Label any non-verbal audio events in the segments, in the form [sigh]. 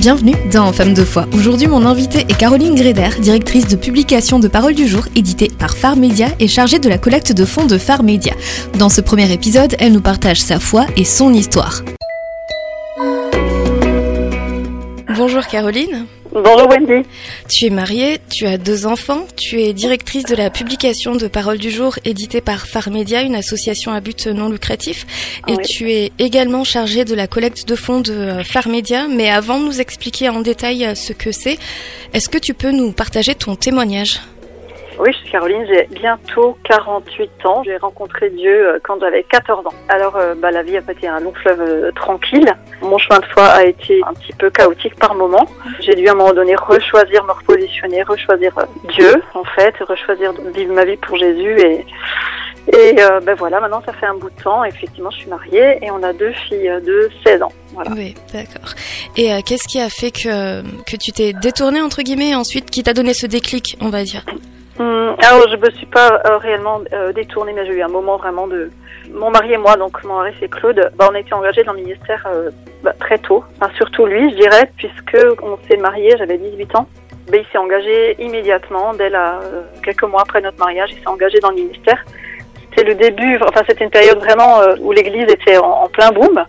Bienvenue dans Femme de foi. Aujourd'hui, mon invitée est Caroline Gréder, directrice de publication de Parole du jour, éditée par Phare Média et chargée de la collecte de fonds de Phare Média. Dans ce premier épisode, elle nous partage sa foi et son histoire. Bonjour Caroline. Bonjour Wendy. Tu es mariée, tu as deux enfants, tu es directrice de la publication de Parole du jour éditée par Phare Média, une association à but non lucratif, et Oui. tu es également chargée de la collecte de fonds de euh, Phare Média. Mais avant de nous expliquer en détail euh, ce que c'est, est-ce que tu peux nous partager ton témoignage? Oui, je suis Caroline, j'ai bientôt 48 ans. J'ai rencontré Dieu euh, quand j'avais 14 ans. Alors, euh, bah, la vie a été un long fleuve euh, tranquille. Mon chemin de foi a été un petit peu chaotique par moments. J'ai dû à un moment donné rechoisir, me repositionner, rechoisir Dieu, en fait, rechoisir vivre ma vie pour Jésus. Et, et euh, ben voilà, maintenant ça fait un bout de temps. Effectivement, je suis mariée et on a deux filles de 16 ans. Voilà. Oui, d'accord. Et euh, qu'est-ce qui a fait que, que tu t'es détournée, entre guillemets, ensuite, qui t'a donné ce déclic, on va dire? Alors, je me suis pas euh, réellement euh, détournée, mais j'ai eu un moment vraiment de. Mon mari et moi, donc mon mari c'est Claude, bah, on a été engagés dans le ministère euh, bah, très tôt. Enfin, surtout lui, je dirais, puisque on s'est mariés, j'avais 18 ans. Bah, il s'est engagé immédiatement, dès la, euh, quelques mois après notre mariage, il s'est engagé dans le ministère. C'était le début, enfin c'était une période vraiment euh, où l'Église était en, plein boom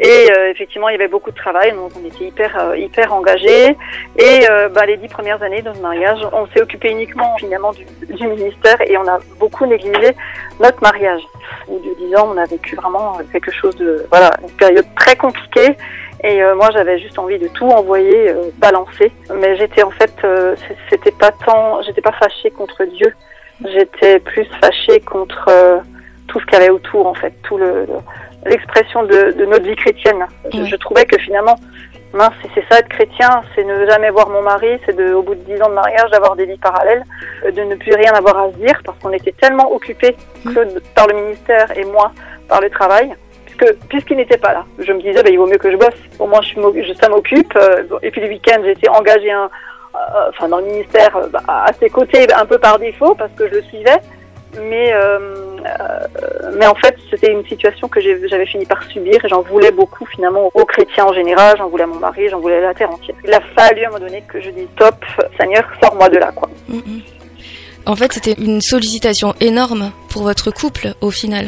et euh, effectivement il y avait beaucoup de travail, donc on était hyper euh, hyper engagés. Et euh, bah, les dix premières années de notre mariage, on s'est occupé uniquement finalement du, ministère et on a beaucoup négligé notre mariage. Au bout de dix ans, on a vécu vraiment quelque chose de voilà une période très compliquée. Et moi, j'avais juste envie de tout envoyer, balancer. Mais j'étais en fait, c'était pas tant, j'étais pas fâchée contre Dieu. J'étais plus fâchée contre euh, tout ce qu'il y avait autour, en fait, tout le le- l'expression de, de notre vie chrétienne. Je, trouvais que finalement, mince, c'est ça être chrétien, c'est ne jamais voir mon mari, c'est de, au bout de dix ans de mariage, d'avoir des vies parallèles, euh, de ne plus rien avoir à se dire, parce qu'on était tellement occupés, Claude par le ministère et moi par le travail, puisque puisqu'il n'était pas là. Je me disais, bah, il vaut mieux que je bosse. Au moins, je, ça m'occupe. euh, et puis les week-ends, j'étais engagée un, enfin dans le ministère euh, bah, à ses côtés, un peu par défaut, parce que je le suivais. Mais euh, euh, mais en fait, c'était une situation que j'avais fini par subir et j'en voulais beaucoup finalement aux chrétiens en général, j'en voulais à mon mari, j'en voulais à la terre entière. Il a fallu à un moment donné que je dise stop, Seigneur, sors-moi de là, quoi. Mm, mm. En fait, c'était une sollicitation énorme pour votre couple, au final.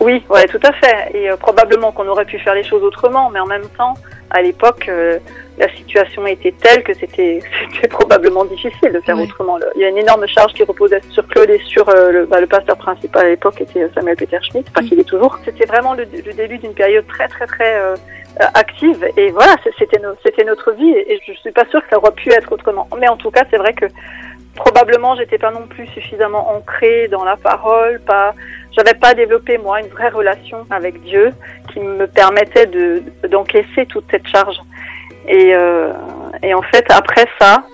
Oui, ouais, tout à fait. Et euh, probablement qu'on aurait pu faire les choses autrement, mais en même temps, à l'époque, euh, la situation était telle que c'était [laughs] c'était probablement difficile de faire autrement. Il y a une énorme charge qui reposait sur Claude et sur euh, le, bah, le pasteur principal à l'époque était euh, Samuel Peter Schmidt, enfin qu'il est toujours. C'était vraiment le, le début d'une période très très très euh, euh, active et voilà, c'était no- c'était notre vie et, et je suis pas sûre que ça aurait pu être autrement. Mais en tout cas, c'est vrai que probablement j'étais pas non plus suffisamment ancrée dans la parole, pas j'avais pas développé moi une vraie relation avec Dieu qui me permettait de d'encaisser toute cette charge. Et, euh, et en fait après ça,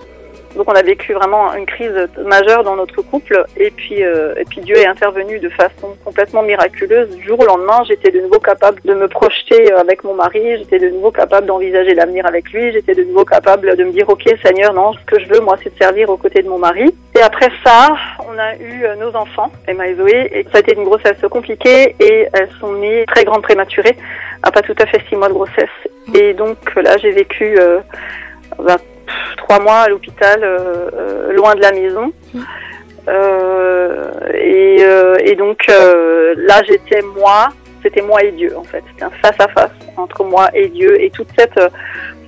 donc on a vécu vraiment une crise majeure dans notre couple et puis euh, et puis Dieu est intervenu de façon complètement miraculeuse. Du jour au lendemain, j'étais de nouveau capable de me projeter avec mon mari, j'étais de nouveau capable d'envisager l'avenir avec lui, j'étais de nouveau capable de me dire OK Seigneur, non, ce que je veux moi c'est de servir aux côtés de mon mari. Et après ça, on a eu euh, nos enfants, Emma et Zoé, et ça a été une grossesse compliquée et elles sont nées très grandes prématurées, à pas tout à fait six mois de grossesse. Et donc là j'ai vécu euh, bah, trois mois à l'hôpital, euh, euh, loin de la maison. Mm. Euh, et, euh, et donc euh, là, j'étais moi, c'était moi et Dieu en fait. C'était un face à face entre moi et Dieu. Et toute cette euh,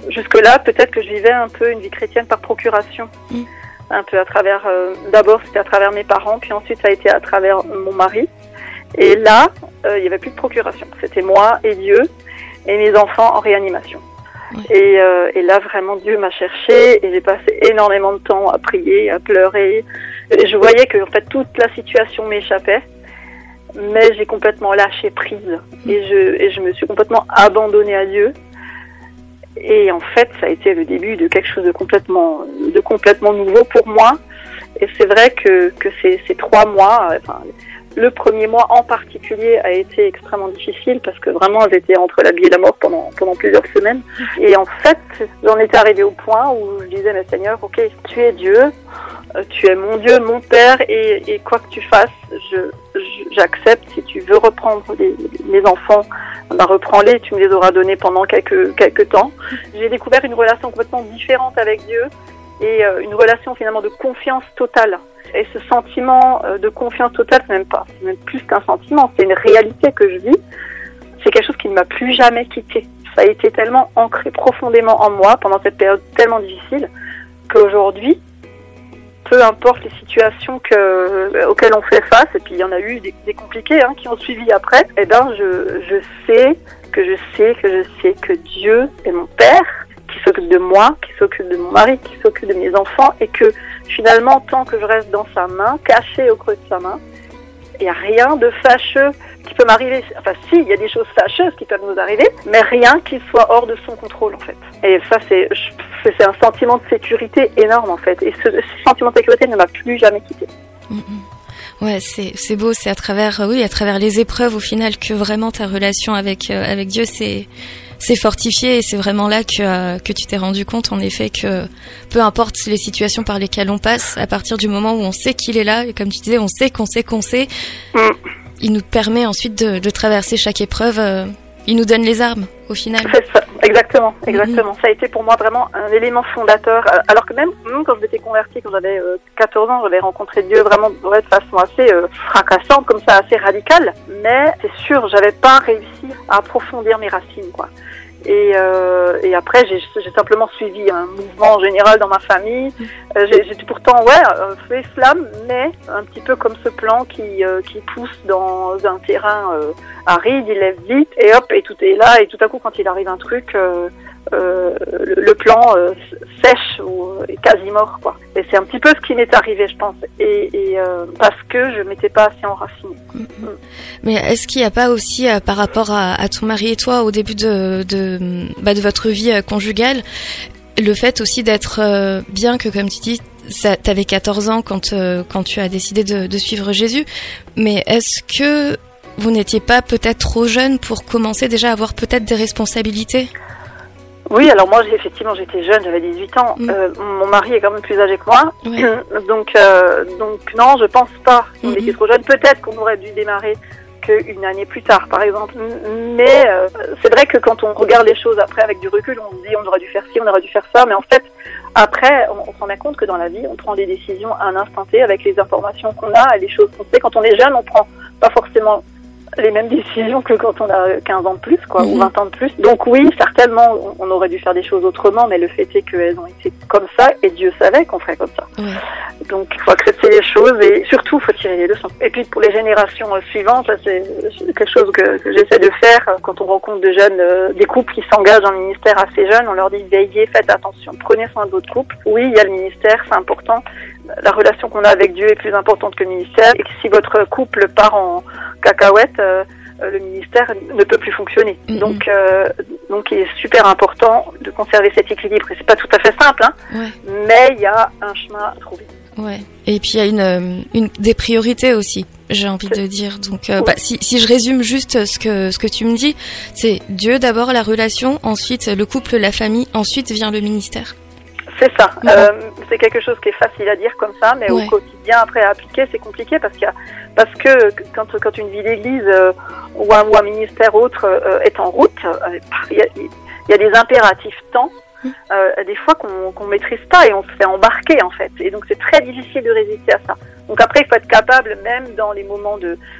jusque-là, peut-être que je vivais un peu une vie chrétienne par procuration. Mm. Un peu à travers, euh, d'abord c'était à travers mes parents, puis ensuite ça a été à travers mon mari. Et là, euh, il y avait plus de procuration. C'était moi et Dieu et mes enfants en réanimation. Et, euh, et là, vraiment, Dieu m'a cherché et j'ai passé énormément de temps à prier, à pleurer. Et je voyais que en fait toute la situation m'échappait, mais j'ai complètement lâché prise et je, et je me suis complètement abandonnée à Dieu. Et en fait, ça a été le début de quelque chose de complètement, de complètement nouveau pour moi. Et c'est vrai que, que ces, ces trois mois, enfin, le premier mois en particulier a été extrêmement difficile parce que vraiment j'étais entre la vie et la mort pendant, plusieurs semaines. Et en fait, j'en étais arrivée au point où je disais, mais Seigneur, ok, tu es Dieu, euh, tu es mon Dieu, mon Père, et, quoi que tu fasses, j'accepte. Si tu veux reprendre les, les enfants, bah, reprends-les. Tu me les auras donnés pendant quelques quelques temps. J'ai découvert une relation complètement différente avec Dieu et euh, une relation finalement de confiance totale. Et ce sentiment euh, de confiance totale, c'est même pas, c'est même plus qu'un sentiment, c'est une réalité que je vis. C'est quelque chose qui ne m'a plus jamais quitté. Ça a été tellement ancré profondément en moi pendant cette période tellement difficile qu'aujourd'hui, peu importe les situations que, euh, auxquelles on fait face, et puis il y en a eu des, des compliqués hein, qui ont suivi après, eh ben je, je sais que je sais que je sais que Dieu est mon Père, s'occupe de moi, qui s'occupe de mon mari, qui s'occupe de mes enfants, et que finalement, tant que je reste dans sa main, caché au creux de sa main, il n'y a rien de fâcheux qui peut m'arriver. Enfin, si, il y a des choses fâcheuses qui peuvent nous arriver, mais rien qui soit hors de son contrôle, en fait. Et ça, c'est, un sentiment de sécurité énorme, en fait. Et ce, sentiment de sécurité ne m'a plus jamais quitté. Mm -hmm. Ouais, c'est, c'est beau, c'est à travers, oui, à travers les épreuves, au final, que vraiment ta relation avec, euh, avec Dieu, c'est, c'est fortifié et c'est vraiment là que, euh, que tu t'es rendu compte en effet que peu importe les situations par lesquelles on passe, à partir du moment où on sait qu'il est là, et comme tu disais, on sait qu'on sait qu'on sait, mm. il nous permet ensuite de, de traverser chaque épreuve, euh, il nous donne les armes au final. C'est ça, exactement, exactement. Mm. Ça a été pour moi vraiment un élément fondateur, euh, alors que même, même quand je m'étais convertie, quand j'avais 14 ans, j'avais rencontré Dieu vraiment de façon assez fracassante, comme ça, assez radicale, mais c'est sûr, j'avais pas réussi à approfondir mes racines, quoi. Et, euh, et après, j'ai simplement suivi un mouvement général dans ma famille. Euh, J'étais pourtant, ouais, euh, fait flamme, mais un petit peu comme ce plan qui, euh, qui pousse dans un terrain euh, aride, il lève vite, et hop, et tout est là, et tout à coup, quand il arrive un truc, euh, euh, le, plan euh, sèche ou est quasi mort quoi. Et c'est un petit peu ce qui m'est arrivé je pense et, euh, parce que je m'étais pas assez enracinée. Mm. Mais est-ce qu'il n'y a pas aussi par rapport à, ton mari et toi au début de de, bah, votre vie conjugale le fait aussi d'être bien que comme tu dis tu avais 14 ans quand quand tu as décidé de, de suivre Jésus mais est-ce que vous n'étiez pas peut-être trop jeune pour commencer déjà à avoir peut-être des responsabilités? Oui, alors moi, effectivement, j'étais jeune, j'avais 18 ans. Mm. Euh, mon mari est quand même plus âgé que moi. Oui. [clears throat] Donc, euh, donc non, je pense pas qu'on mm -hmm. était trop jeune. Peut-être qu'on aurait dû démarrer qu'une année plus tard, par exemple. Mais euh, c'est vrai que quand on regarde les choses après avec du recul, on se dit on aurait dû faire ci, on aurait dû faire ça. Mais en fait, après, on, on s'en rend compte que dans la vie, on prend des décisions à un instant T avec les informations qu'on a et les choses qu'on sait. Quand on est jeune, on prend pas forcément les mêmes décisions que quand on a 15 ans de plus, quoi, mmh. ou 20 ans de plus. Donc oui, certainement, on aurait dû faire des choses autrement, mais le fait est qu'elles ont été comme ça, et Dieu savait qu'on ferait comme ça. Mmh. Donc il faut accepter les choses, et surtout, il faut tirer les leçons. Et puis pour les générations suivantes, c'est quelque chose que, que j'essaie de faire quand on rencontre de jeunes, euh, des couples qui s'engagent dans le ministère assez jeunes, on leur dit veillez, faites attention, prenez soin de votre couple. Oui, il y a le ministère, c'est important. La relation qu'on a avec Dieu est plus importante que le ministère, et que si votre couple part en cacahuète, euh, le ministère ne peut plus fonctionner. Mm -hmm. Donc, euh, donc, il est super important de conserver cet équilibre. Et c'est pas tout à fait simple, hein, ouais. mais il y a un chemin à trouver. Ouais. Et puis il y a une, une des priorités aussi. J'ai envie de dire. Donc, euh, oui. bah, si, si je résume juste ce que ce que tu me dis, c'est Dieu d'abord la relation, ensuite le couple, la famille, ensuite vient le ministère. C'est ça. Ouais. Euh, c'est quelque chose qui est facile à dire comme ça, mais ouais. au quotidien, après à appliquer, c'est compliqué parce, a, parce que quand, quand une vie d'église euh, ou, un, ou un ministère autre euh, est en route, il y, a, il y, a, des impératifs temps, mmh. des fois qu'on qu maîtrise pas et on se fait embarquer en fait. Et donc c'est très difficile de résister à ça. Donc après, il faut être capable, même dans les moments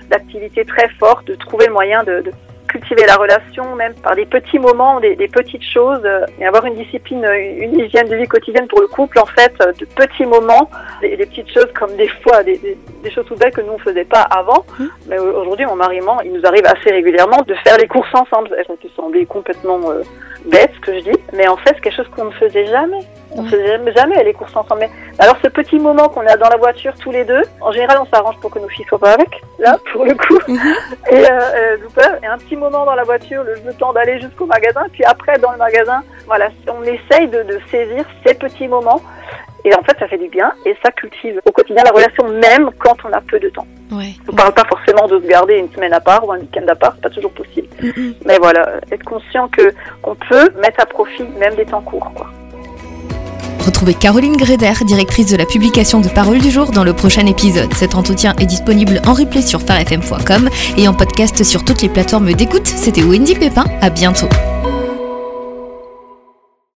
d'activité très forte, de trouver le moyen de, de cultiver la relation, même par des petits moments, des, des petites choses, euh, et avoir une discipline, une hygiène de vie quotidienne pour le couple, en fait, de petits moments, des, des petites choses comme des fois des, des, choses tout belles que nous on faisait pas avant. Mmh. Mais aujourd'hui, mon mari, il nous arrive assez régulièrement de faire les courses ensemble. Ça peut sembler complètement euh, bête ce que je dis, mais en fait, c'est quelque chose qu'on ne faisait jamais. On ne faisait jamais les courses ensemble. Mais alors, ce petit moment qu'on a dans la voiture tous les deux, en général, on s'arrange pour que nos filles soient pas avec, là, pour le coup. Et, euh, et un petit moment dans la voiture, le, temps d'aller jusqu'au magasin, puis après, dans le magasin, voilà, on essaye de, de saisir ces petits moments. Et en fait, ça fait du bien et ça cultive au quotidien la relation, même quand on a peu de temps. Ouais. On ne parle pas forcément de se garder une semaine à part ou un week-end à part, c'est pas toujours possible. Mm -hmm. Mais voilà, être conscient que qu'on peut mettre à profit même des temps courts, quoi. Retrouver Caroline Gréder, directrice de la publication de Parole du jour, dans le prochain épisode. Cet entretien est disponible en replay sur farfm.com et en podcast sur toutes les plateformes d'écoute. C'était Wendy Pépin, à bientôt.